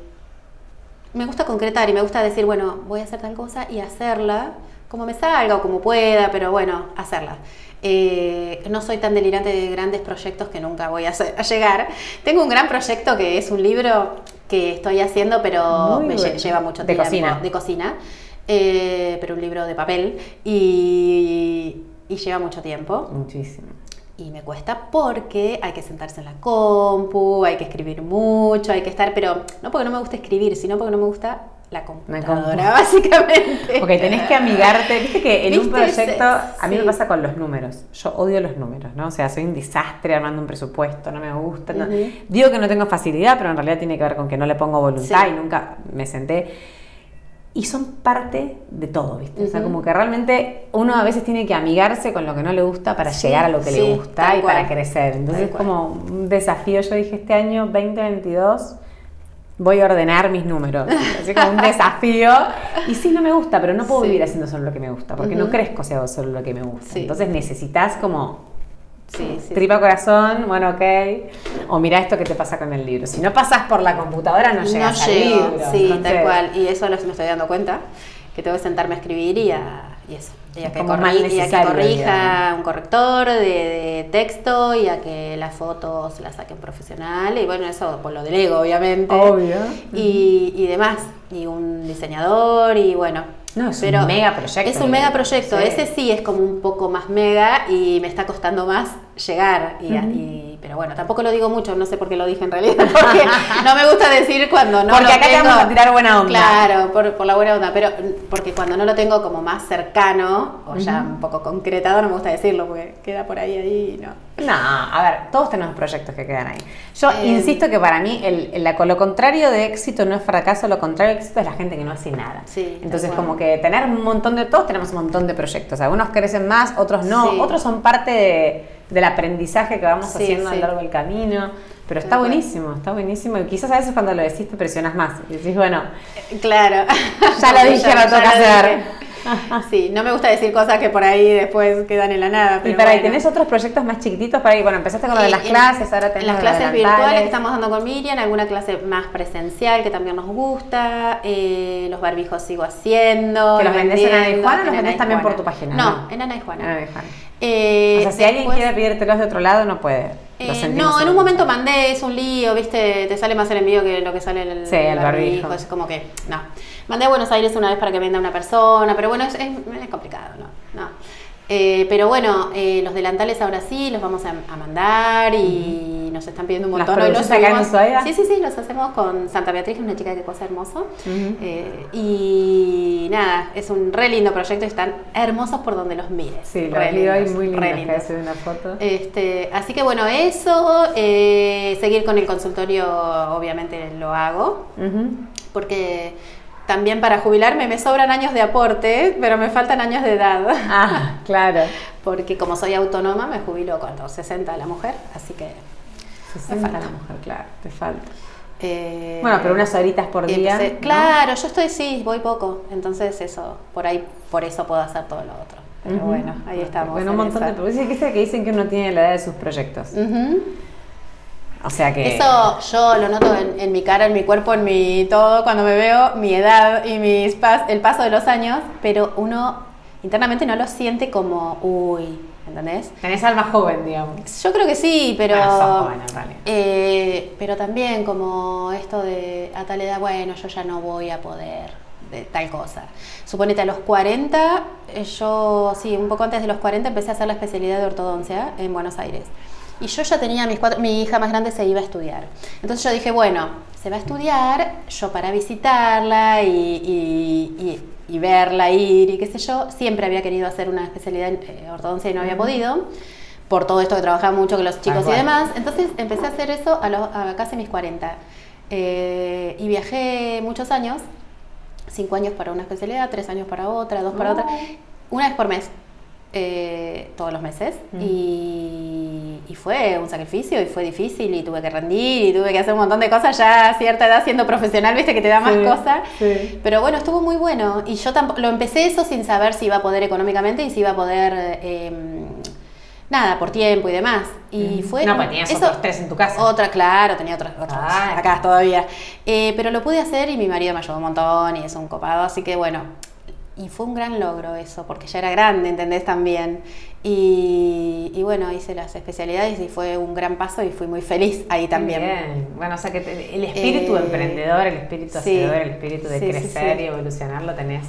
me gusta concretar y me gusta decir, bueno, voy a hacer tal cosa y hacerla como me salga o como pueda, pero bueno, hacerla. Eh, no soy tan delirante de grandes proyectos que nunca voy a, hacer- a llegar. Tengo un gran proyecto que es un libro que estoy haciendo, pero Muy me bueno. lleva mucho De tiempo. cocina. De cocina. eh, pero un libro de papel y, y lleva mucho tiempo. Muchísimo. Y me cuesta porque hay que sentarse en la compu, hay que escribir mucho, hay que estar, pero no porque no me gusta escribir, sino porque no me gusta la computadora, básicamente. Ok, tenés que amigarte. Viste que en un proyecto, a mí me pasa con los números. Yo odio los números, ¿no? O sea, soy un desastre armando un presupuesto, no me gusta. no-. Digo que no tengo facilidad, pero en realidad tiene que ver con que no le pongo voluntad Sí. y nunca me senté. Y son parte de todo, ¿viste? O sea, como que realmente uno a veces tiene que amigarse con lo que no le gusta para Sí, llegar a lo que sí, le gusta y para crecer. Entonces es como un desafío. Yo dije, este año 2022 voy a ordenar mis números. Así como un desafío. Y sí, no me gusta, pero no puedo Sí. vivir haciendo solo lo que me gusta, porque no crezco si hago solo lo que me gusta. Entonces necesitas como Sí, sí. tripa corazón, bueno, ok. O mira esto que te pasa con el libro. Si no pasas por la computadora, no llegas al llego, libro. Sí, Entonces, tal cual. Y eso lo, me estoy dando cuenta, que tengo que sentarme a escribir y a y eso. Y a, Es que, como corri- más y a que necesario, corrija un corrector de, de texto y a que las fotos las saquen profesional. Y bueno, eso por lo delego, obviamente. Obvio. Y, y demás. Y un diseñador y bueno. No, es un mega proyecto, Es un mega proyecto. Sí. Ese sí es como un poco más mega y me está costando más llegar. Y, Ujú. y- pero bueno, tampoco lo digo mucho, no sé por qué lo dije en realidad, porque no me gusta decir cuando no Porque lo acá te tengo- vamos a tirar buena onda. Claro, por, por la buena onda, pero porque cuando no lo tengo como más cercano o ya un poco concretado, no me gusta decirlo porque queda por ahí, ahí y no. No, a ver, todos tenemos proyectos que quedan ahí. Yo Eh, insisto que para mí el, el- la- lo contrario de éxito no es fracaso, lo contrario de éxito es la gente que no hace nada. Sí, Entonces como que tener un montón de, todos tenemos un montón de proyectos, algunos crecen más, otros no, Sí. otros son parte de- del aprendizaje que vamos Sí, haciendo a sí. lo largo del camino, pero está buenísimo, está buenísimo y quizás a veces cuando lo decís te presionas más y decís, bueno, Claro. ya lo dije, lo toca hacer. Sí, no me gusta decir cosas que por ahí después quedan en la nada. Y para ahí, bueno. ¿tenés otros proyectos más chiquititos para ahí? Bueno, empezaste con lo de las clases, ahora tenés en las clases virtuales que estamos dando con Miriam, alguna clase más presencial que también nos gusta, eh, los barbijos sigo haciendo. ¿Que los vendés en Ana y Juana o los vendés también por tu página, No, no? en Ana y Juana. Ana y Juana. Eh, o sea, si alguien después- quiere pedírtelos de otro lado, no puede. Eh, no, en en un momento mandé, es un lío, viste, te sale más el envío que lo que sale el, Sí, el barbijo. Es como que, no. Mandé a Buenos Aires una vez para que venda una persona, pero bueno, es, es- es complicado, ¿no? no. Eh, pero bueno, eh, los delantales ahora sí, los vamos a, a mandar y nos están pidiendo un ¿Las montón. Hoy los Ushuaia? Sí, sí, sí, los hacemos con Santa Beatriz, que es una chica que cosa hermoso. Eh, y nada, es un re lindo proyecto y están hermosos por donde los mires. Sí, Re lindos, muy re lindos, que lindos. hace una foto. Este, así que bueno, eso, seguir con el consultorio obviamente lo hago, porque también para jubilarme me sobran años de aporte, pero me faltan años de edad, Ah, claro. porque como soy autónoma me jubilo cuando 60 la mujer, así que... 60 falta. la mujer, claro, te falta. eh, Bueno, pero unas horitas por día. empecé- ¿no? Claro, yo estoy, sí, voy poco, entonces eso, por ahí, por eso puedo hacer todo lo otro. Pero bueno, ahí estamos. Bueno, un montón esa. de que dicen que uno tiene la edad de sus proyectos. Ujú. O sea que. Eso yo lo noto en, en mi cara, en mi cuerpo, en mi todo, cuando me veo mi edad y mis pas- el paso de los años, pero uno internamente no lo siente como, uy, ¿entendés? Tenés alma joven, digamos. Yo creo que sí, pero. Ah, sos joven, en realidad. eh, pero también como esto de a tal edad, bueno, yo ya no voy a poder de tal cosa. Suponete a los 40, eh, yo, sí, un poco antes de los 40 empecé a hacer la especialidad de ortodoncia en Buenos Aires. Y yo ya tenía mis cuatro, mi hija más grande se iba a estudiar. Entonces yo dije, bueno, se va a estudiar, yo para visitarla y, verla, ir y qué sé yo, siempre había querido hacer una especialidad en eh, ortodoncia y no había podido, por todo esto que trabajaba mucho con los chicos y demás. Entonces empecé a hacer eso a, los, a casi mis 40. Eh, y viajé muchos años, cinco años para una especialidad, tres años para otra, dos para otra, una vez por mes. Eh, todos los meses y, fue un sacrificio y fue difícil y tuve que rendir y tuve que hacer un montón de cosas ya a cierta edad siendo profesional, viste que te da más cosas. Pero bueno, estuvo muy bueno y yo lo empecé eso sin saber si iba a poder económicamente y si iba a poder... Em, nada, por tiempo y demás. Y fue. No, pues tenías eso, otros tres en tu casa. Otra, claro, tenía otras, otras acá todavía. Eh, pero lo pude hacer y mi marido me ayudó un montón y es un copado, así que bueno, y fue un gran logro eso, porque ya era grande, ¿entendés? También. Y, y, bueno, hice las especialidades y fue un gran paso y fui muy feliz ahí también. Bien. Bueno, o sea que el espíritu eh, emprendedor, el espíritu hacedor, el espíritu de crecer y evolucionar lo tenés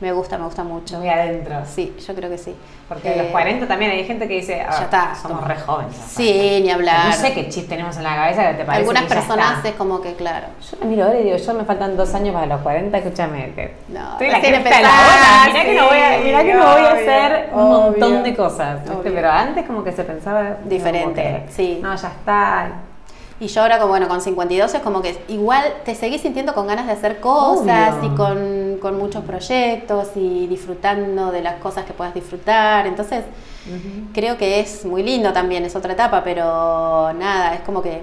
me gusta, me gusta mucho. Muy adentro. Sí, yo creo que sí. Porque a los 40 también hay gente que dice, ah, ya está, somos re jóvenes. Sí, ni hablar. No sé qué chiste tenemos en la cabeza que te parece Algunas personas es como que, claro. Yo me miro ahora y digo, yo me faltan dos años para los 40, escúchame. Que no, estoy la la Mirá que no voy a, mirá que no voy a hacer un montón de cosas. Pero antes como que se pensaba... Diferente, sí. No, ya está y yo ahora, como, bueno, con 52 es como que igual te seguís sintiendo con ganas de hacer cosas y con, con, muchos proyectos y disfrutando de las cosas que puedas disfrutar. Entonces, creo que es muy lindo también, es otra etapa, pero nada, es como que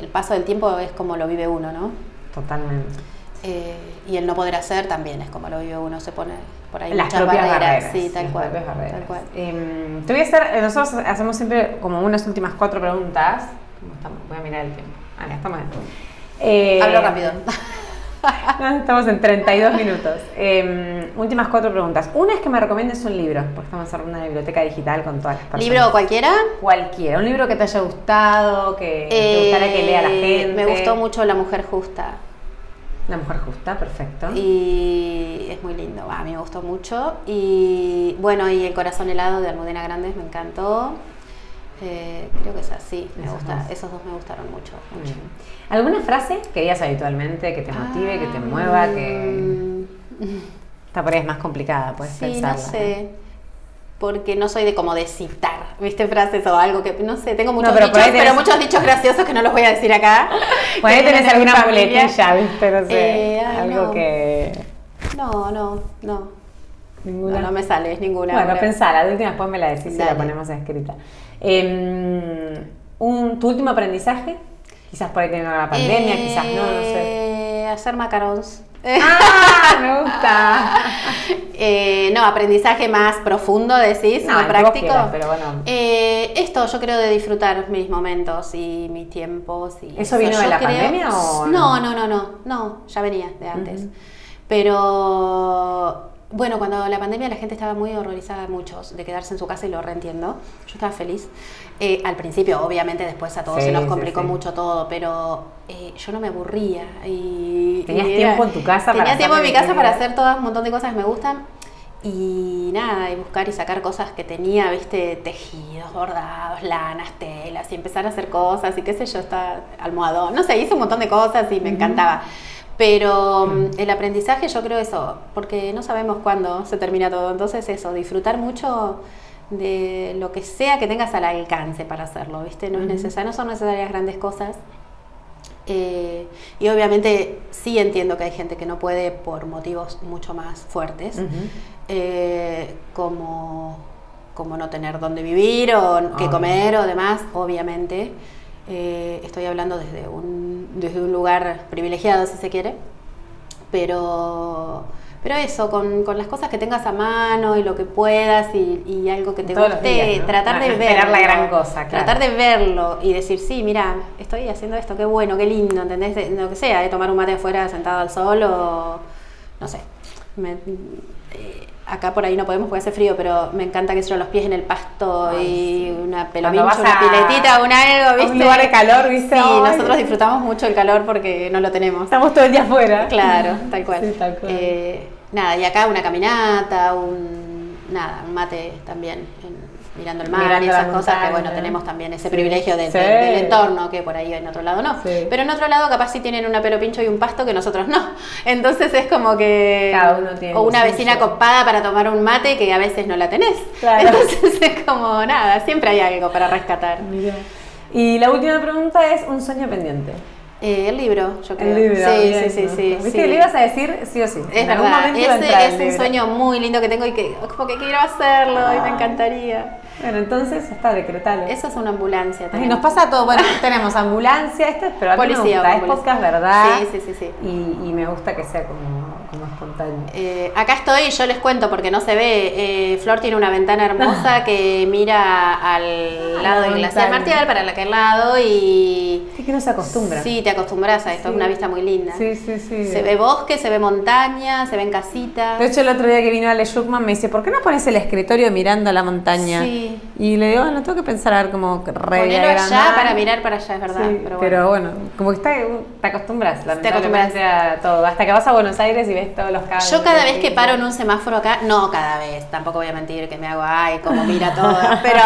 el paso del tiempo es como lo vive uno, ¿no? Totalmente. Eh, y el no poder hacer también es como lo vive uno, se pone por ahí las muchas propias barreras. Sí, tal cual. Tal cual. Em, te voy a hacer, nosotros hacemos siempre como unas últimas cuatro preguntas Voy a mirar el tiempo. Ah, ya estamos eh, Hablo rápido. estamos en 32 minutos. Em, últimas cuatro preguntas. Una es que me recomiendes un libro, porque estamos en una biblioteca digital con todas las personas. ¿Libro cualquiera? Cualquiera. Un libro que te haya gustado, que te gustaría que lea la eh, gente. Me gustó mucho La Mujer Justa. La Mujer Justa, perfecto. Y es muy lindo, a mí me gustó mucho. Y bueno, y El Corazón Helado de Almudena Grandes me encantó. Eh, creo que es así, me gusta, esos dos me gustaron mucho. ¿Alguna frase que digas habitualmente que te motive, que te mueva, que... Esta por ahí es más complicada, puedes sí, no sé. Porque no soy de como de citar, ¿viste? Frases o algo que, no sé, tengo muchos dichos, pero muchos dichos graciosos que no los voy a decir acá. Por ahí tenés alguna muletilla, ¿viste? No sé, eh, algo que... No, no, no. ¿Ninguna? No, me sale, es ninguna. Bueno, pensala, la última después me la decís y la ponemos escrita. Em, un, ¿Tu último aprendizaje? Quizás por ahí tener la pandemia, quizás no, no sé. Eh, hacer macarons. ¡Ah! Me gusta. Eh, no, aprendizaje más profundo, decís, más práctico. pero bueno. Eh, esto yo creo de disfrutar mis momentos y mis tiempos. Y ¿Eso vino de la pandemia o no? No, no, no, no, ya venía de antes. Pero bueno, cuando la pandemia la gente estaba muy horrorizada, muchos, de quedarse en su casa y lo reentiendo. Yo estaba feliz. Eh, al principio, obviamente, después a todos se nos complicó mucho todo, pero eh, yo no me aburría. Y, ¿Tenías tiempo en tu casa tenía tiempo en mi casa para hacer todo un montón de cosas que me gustan. Y nada, y buscar y sacar cosas que tenía, viste, tejidos, bordados, lanas, telas, y empezar a hacer cosas, y qué sé yo, está almohadón. No sé, hice un montón de cosas y me encantaba. Pero mm, el aprendizaje yo creo eso, porque no sabemos cuándo se termina todo. Entonces eso, disfrutar mucho de lo que sea que tengas al alcance para hacerlo, ¿viste? No, es necesario, no son necesarias grandes cosas. Eh, y obviamente sí entiendo que hay gente que no puede por motivos mucho más fuertes, eh, como, como no tener dónde vivir o qué comer o demás, obviamente. Eh, estoy hablando desde un, desde un lugar privilegiado, si se quiere. Pero, pero eso, con, con las cosas que tengas a mano y lo que puedas y, algo que te guste, tratar de verlo. la gran cosa, Tratar de verlo y decir, sí, mira, estoy haciendo esto, qué bueno, qué lindo, ¿entendés? lo que sea, de tomar un mate afuera sentado al sol o no sé. Me, eh, acá por ahí no podemos porque hace frío, pero me encanta que se los pies en el pasto y una pelomita, una piletita, un algo, ¿viste? Un lugar de calor, ¿viste? Sí, nosotros disfrutamos mucho el calor porque no lo tenemos. Estamos todo el día afuera. Claro, tal cual. Sí, tal cual. Eh, nada, y acá una caminata, un, nada, un mate también mirando el mar Mirando y esas cosas, que bueno, tenemos también ese Sí. privilegio de- Sí. de- del entorno, que por ahí en otro lado no. Sí. Pero en otro lado capaz sí tienen una pelo pincho y un pasto que nosotros no. Entonces es como que... Cada uno tiene o una vecina copada para tomar un mate que a veces no la tenés. Claro. Entonces es como nada, siempre hay algo para rescatar. Mirá. Y la última pregunta es un sueño pendiente. Eh, el libro, yo creo. El libro. sí, bien, sí, sí, me sí. Viste sí. que le ibas a decir sí o sí. Es en algún verdad, ese es un libro. sueño muy lindo que tengo y que como que quiero hacerlo y me encantaría. Bueno, entonces ya está, decretalo. Eso es una ambulancia. Ay, tenemos. nos pasa todo. Bueno, tenemos ambulancia, este, pero a mí Policía, me gusta. Es podcast, ¿verdad? Sí, sí, sí, sí. Y, y me gusta que sea como, como espontáneo. Eh, acá estoy y yo les cuento porque no se ve. Eh, Flor tiene una ventana hermosa que mira al lado la del glaciar. Martial, para aquel lado y. Es que no se acostumbra. Sí, te acostumbras a esto, es Sí. una vista muy linda. Sí, sí, sí. Se ve bosque, se ve montaña, se ven casitas. De hecho, el otro día que vino Ale Schuckman me dice, ¿por qué no pones el escritorio mirando a la montaña? Sí. Y le digo, no tengo que pensar a ver cómo Ponelo allá para mirar para allá, es verdad. Sí, pero pero, bueno. como que está, te acostumbras, acostumbras. lamentablemente, a todo. Hasta que vas a Buenos Aires y ves todos los cables. Yo cada vez que paro en un semáforo acá, no cada vez, tampoco voy a mentir que me hago ay, como mira todo, pero,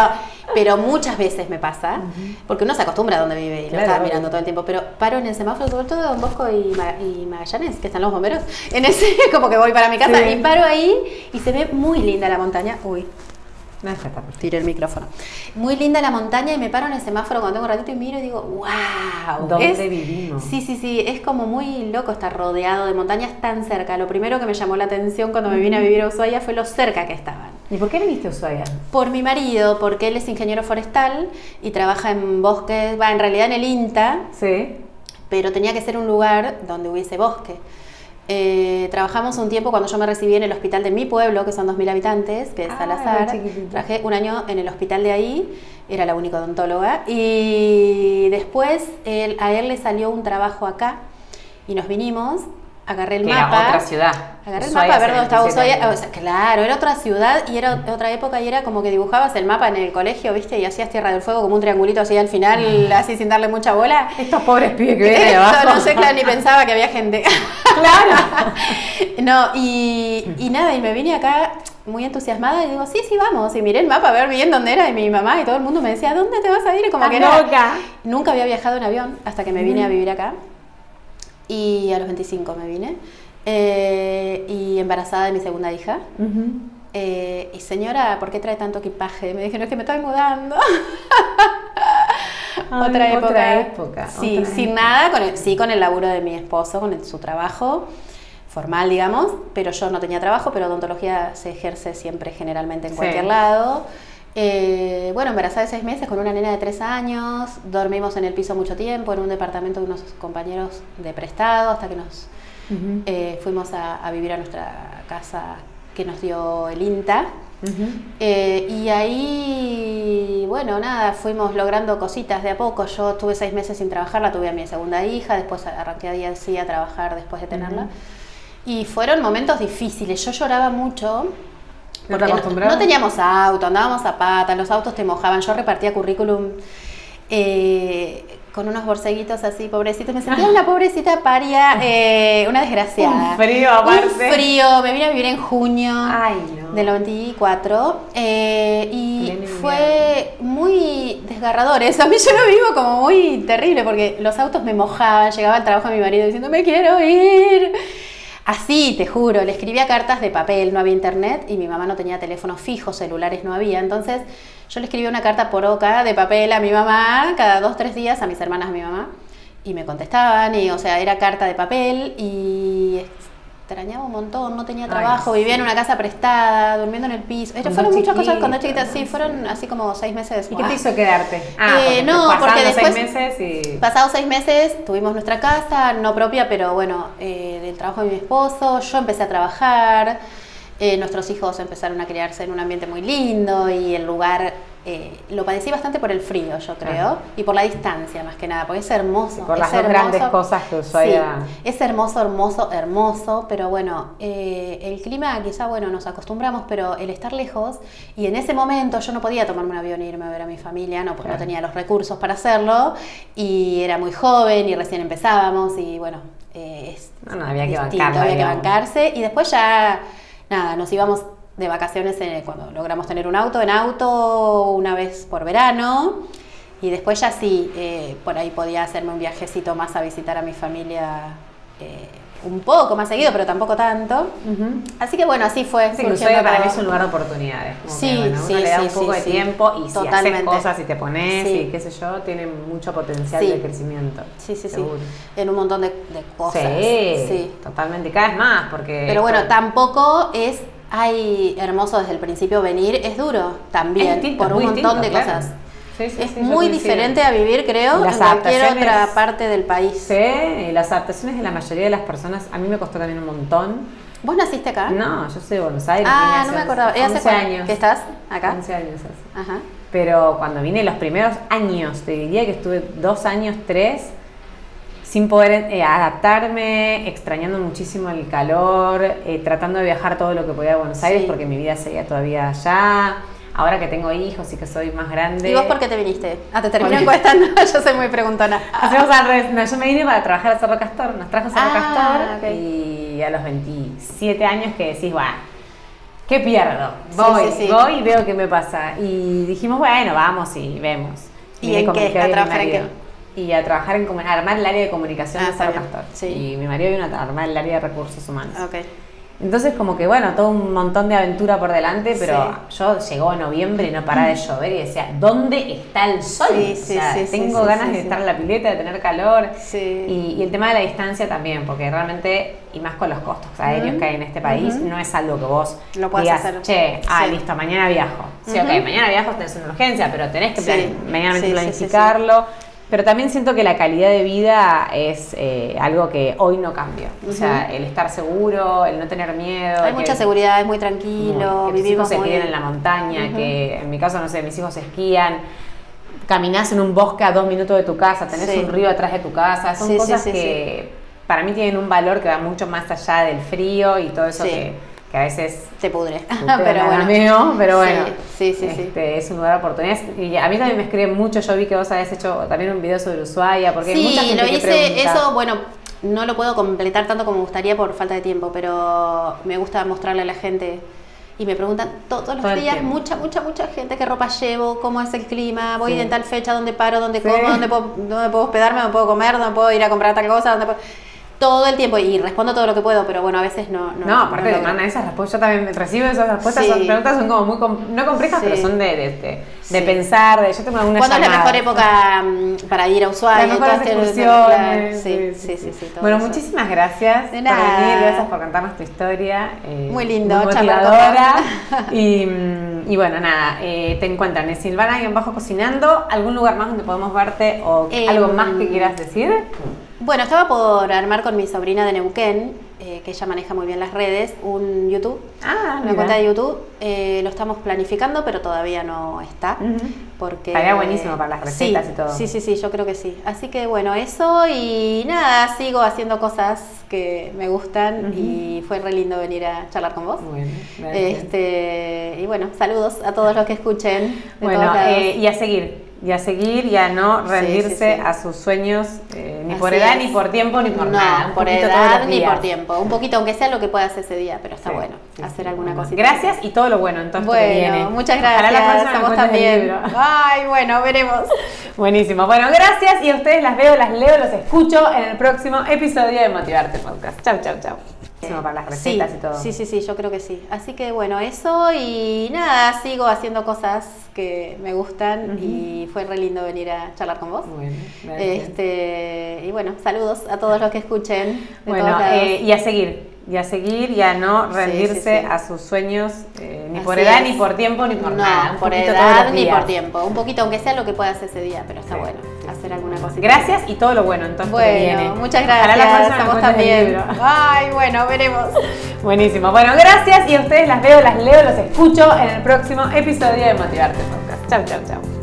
pero muchas veces me pasa, porque uno se acostumbra a donde vive y lo Claro, está obvio. mirando todo el tiempo, pero paro en el semáforo, sobre todo Don Bosco y, Ma- y Magallanes, que están los bomberos, en ese como que voy para mi casa Sí. y paro ahí y se ve muy linda la montaña, uy, tiré el micrófono, muy linda la montaña y me paro en el semáforo cuando tengo un ratito y miro y digo, wow, ¿Dónde vivimos? Sí, sí, sí, es como muy loco estar rodeado de montañas tan cerca. Lo primero que me llamó la atención cuando me vine a vivir a Ushuaia fue lo cerca que estaban. ¿Y por qué viniste a Ushuaia? Por mi marido, porque él es ingeniero forestal y trabaja en bosques, va, en realidad en el INTA, Sí. pero tenía que ser un lugar donde hubiese bosque. Eh, trabajamos un tiempo cuando yo me recibí en el hospital de mi pueblo, que son 2.000 habitantes, que es Ah, Salazar. Trabajé un año en el hospital de ahí, era la única odontóloga. Y después él- a él le salió un trabajo acá y nos vinimos, agarré el Que mapa. era otra ciudad. Agarré el mapa a ver dónde estaba 77 Ushuaia. O sea, claro, era otra ciudad y era otra época y era como que dibujabas el mapa en el colegio, ¿viste? Y hacías Tierra del Fuego como un triangulito así al final, así sin darle mucha bola. Estos pobres pibes que vienen de abajo. no sé, claro, ni pensaba que había gente. Claro. no, y, y nada, y me vine acá muy entusiasmada y digo, sí, sí, vamos. Y miré el mapa a ver bien dónde era y mi mamá y todo el mundo me decía, ¿dónde te vas a ir? Y Como que era... Nunca había viajado en avión hasta que me vine a vivir acá. Y a los 25 me vine. Eh, y embarazada de mi segunda hija. Eh, y señora, ¿por qué trae tanto equipaje? Me dijeron, es que me estoy mudando. Ay, otra época. otra época, Sí, otra sin época. nada, con el- sí con el laburo de mi esposo, con el- su trabajo formal, digamos, pero yo no tenía trabajo, pero odontología se ejerce siempre generalmente en Sí. cualquier lado. Eh, bueno, embarazada de seis meses con una nena de tres años, dormimos en el piso mucho tiempo, en un departamento de unos compañeros de prestado, hasta que nos Ujú. eh, fuimos a, a vivir a nuestra casa que nos dio el INTA. Ujú. Eh, y ahí, bueno, nada, fuimos logrando cositas de a poco. Yo tuve seis meses sin trabajar, la tuve a mi segunda hija, después arranqué ahí así a trabajar después de tenerla. Ujú. Y fueron momentos difíciles. Yo lloraba mucho. ¿No porque teníamos auto, andábamos a pata, los autos te mojaban. Yo repartía currículum eh, con unos borseguitos así, pobrecitos. Me sentía una pobrecita paria, eh, una desgraciada. Un frío aparte. Un frío. Me vine a vivir en junio Ay, no. del 94 eh, y Pleno fue muy desgarrador eso. A mí yo lo vivo como muy terrible porque los autos me mojaban, llegaba al trabajo de mi marido diciendo me quiero ir. Así, te juro, le escribía cartas de papel, no había internet y mi mamá no tenía teléfono fijo, celulares no había. Entonces yo le escribía una carta por oca de papel a mi mamá cada dos, tres días, a mis hermanas, a mi mamá, y me contestaban, y o sea, era carta de papel y extrañaba un montón, no tenía Ay, trabajo, sí. vivía en una casa prestada, durmiendo en el piso. Cuando fueron muchas cosas cuando chiquita, sí, fueron así como seis meses. ¿Y qué te hizo quedarte? Ah, Eh, no, porque después- seis meses y... Pasados seis meses tuvimos nuestra casa, no propia, pero bueno, eh, del trabajo de mi esposo, yo empecé a trabajar, eh, nuestros hijos empezaron a criarse en un ambiente muy lindo y el lugar eh, lo padecí bastante por el frío, yo creo, Ajá. y por la distancia más que nada, porque es hermoso. Y por es las dos hermoso. grandes cosas que Ushuaia- Sí, es hermoso, hermoso, hermoso, pero bueno, eh, el clima quizá, bueno, nos acostumbramos, pero el estar lejos, y en ese momento yo no podía tomarme un avión e irme a ver a mi familia, no, porque no tenía los recursos para hacerlo, y era muy joven y recién empezábamos, y bueno, eh, es No, no, había que distinto, bancarla, había que bancarse, y después ya, nada, nos íbamos de vacaciones eh, cuando logramos tener un auto, en auto una vez por verano. Y después ya sí, eh, por ahí podía hacerme un viajecito más a visitar a mi familia eh, un poco más seguido, pero tampoco tanto. Así que bueno, así fue. Sí, Ushuaia para mí es un lugar de oportunidades. Como Sí, que, bueno, sí, uno le da sí, un poco sí, de sí. tiempo y si haces Totalmente. cosas y te pones Sí. y qué sé yo, tiene mucho potencial Sí. de crecimiento. Sí, sí, seguro. sí. En un montón de, de cosas. Sí, Sí. totalmente. Cada vez más, porque. Pero bueno, tampoco es, ay, hermoso desde el principio venir, es duro también, Es distinto, por un montón de distinto, claro. cosas. Sí, sí, es sí, muy diferente a vivir, creo, Las en cualquier otra parte del país. Sí, las adaptaciones de la mayoría de las personas, a mí me costó también un montón. ¿Vos naciste acá? No, yo soy de Buenos Aires. Ah, no me acordaba. ¿Y hace 11 cuánto años. que estás acá? 11 años hace. Ajá. Pero cuando vine los primeros años, te diría que estuve dos años, tres, sin poder eh, adaptarme, extrañando muchísimo el calor, eh, tratando de viajar todo lo que podía a Buenos Aires Sí. porque mi vida seguía todavía allá. Ahora que tengo hijos y que soy más grande. ¿Y vos por qué te viniste? Ah, te terminé encuestando. yo soy muy preguntona. Hacemos al revés. No, yo me vine para trabajar a Cerro Castor, nos trajo Cerro Ah, Castor y a los 27 años que decís, bueno, ¿qué pierdo? Voy, sí, sí. voy y veo qué me pasa. Y dijimos, bueno, vamos y vemos. ¿Y Vine en qué? ¿A y trabajar en marido. Y a trabajar en a armar el área de comunicación Ah, de bien. Castor. Sí. Y mi marido vino a armar el área de recursos humanos. Ok. Entonces como que bueno, todo un montón de aventura por delante, pero yo llegó noviembre y no paraba de llover y decía, ¿dónde está el sol? Sí, O sí, sea, sí, sí, tengo sí, ganas sí, de sí. estar en la pileta, de tener calor. Sí. Y, y el tema de la distancia también, porque realmente, y más con los costos aéreos Ujú. que hay en este país, Ujú. no es algo que vos Lo puedas digas, hacer. che, ah, Sí. listo, mañana viajo. Sí, Ujú. ok, mañana viajo, tenés una urgencia, pero tenés que Sí. plan- Sí, sí, sí, sí. planificarlo. Pero también siento que la calidad de vida es eh, algo que hoy no cambia. O sea, el estar seguro, el no tener miedo. Hay que- mucha seguridad, es muy tranquilo, que tus hijos vivimos se muy... crían en la montaña, que en mi caso, no sé, mis hijos esquían, caminás en un bosque a dos minutos de tu casa, tenés Sí. un río atrás de tu casa, son Sí, cosas sí, que para mí tienen un valor que va mucho más allá del frío y todo eso que, que a veces... Te pudre. pero bueno. mío, pero bueno, Sí, sí, sí. sí. este, es un lugar de oportunidades. Y a mí también me escriben mucho, yo vi que vos habías hecho también un video sobre Ushuaia, porque hay mucha Sí, gente lo hice, eso, bueno, no lo puedo completar tanto como me gustaría por falta de tiempo, pero me gusta mostrarle a la gente. Y me preguntan todos los Todo días, mucha, mucha, mucha gente, qué ropa llevo, cómo es el clima, voy Sí. en tal fecha, dónde paro, dónde Sí. como, dónde puedo, dónde puedo hospedarme, dónde puedo comer, dónde puedo ir a comprar tal cosa, dónde puedo... Todo el tiempo, y respondo todo lo que puedo, pero bueno, a veces no... No, No, aparte no de logro. mandan esas respuestas, yo también recibo esas respuestas, Sí. son preguntas son como muy, com- no complejas, Sí. pero son de, de, de- Sí. de pensar, de yo tengo alguna ¿Cuándo es la mejor época mm, para ir a Ushuaia? Las mejores Entonces, excursiones. Sí, sí, sí. sí, bueno, eso. muchísimas gracias De por venir, gracias por contarnos tu historia. eh, Muy lindo, muy motivadora. y, mm, y bueno, nada, eh, te encuentran en Silvana-Bajo Cocinando, algún lugar más donde podemos verte o Em, algo más que quieras decir. Bueno, estaba por armar con mi sobrina de Neuquén, eh, que ella maneja muy bien las redes, un YouTube, Ah, una mira. cuenta de YouTube. Eh, lo estamos planificando, pero todavía no está. Porque Estaría buenísimo para las recetas sí, y todo. Sí, sí, sí, yo creo que sí. Así que bueno, eso y nada, sigo haciendo cosas que me gustan y fue re lindo venir a charlar con vos. Bueno. Este, y bueno, saludos a todos los que escuchen. de Bueno, todos lados. eh, y a seguir, y a seguir y a no rendirse sí, sí. a sus sueños, eh, ni Así por edad, es. ni por tiempo, ni por no, nada. un por edad ni por tiempo. Un poquito, aunque sea lo que puedas ese día, pero está bueno hacer alguna bueno. cosita. Gracias y todo lo bueno entonces que viene. Bueno, muchas Ojalá gracias. la cuentes el también. Ay, bueno, veremos. Buenísimo. Bueno, gracias y a ustedes las veo, las leo, los escucho en el próximo episodio de Motivarte Podcast. Chau, chau, chau. Buenísimo para las recetas sí, y todo. Sí, sí, sí, yo creo que sí. Así que bueno, eso y nada, sigo haciendo cosas que me gustan y fue re lindo venir a charlar con vos. Bueno. Este, y bueno, saludos a todos los que escuchen. Bueno, eh, y a seguir, y a seguir y a no rendirse sí, sí. a sus sueños, eh, ni por edad, es. ni por tiempo, ni por no, nada. por edad ni por tiempo. Un poquito, aunque sea lo que puedas ese día, pero está bueno hacer alguna cosita. Gracias y todo lo bueno entonces que viene. Bueno, muchas Ojalá gracias. la próxima el también. libro. Ay, bueno, veremos. Buenísimo. Bueno, gracias y a ustedes las veo, las leo, los escucho en el próximo episodio de Motivarte Podcast. Chau, chau, chau.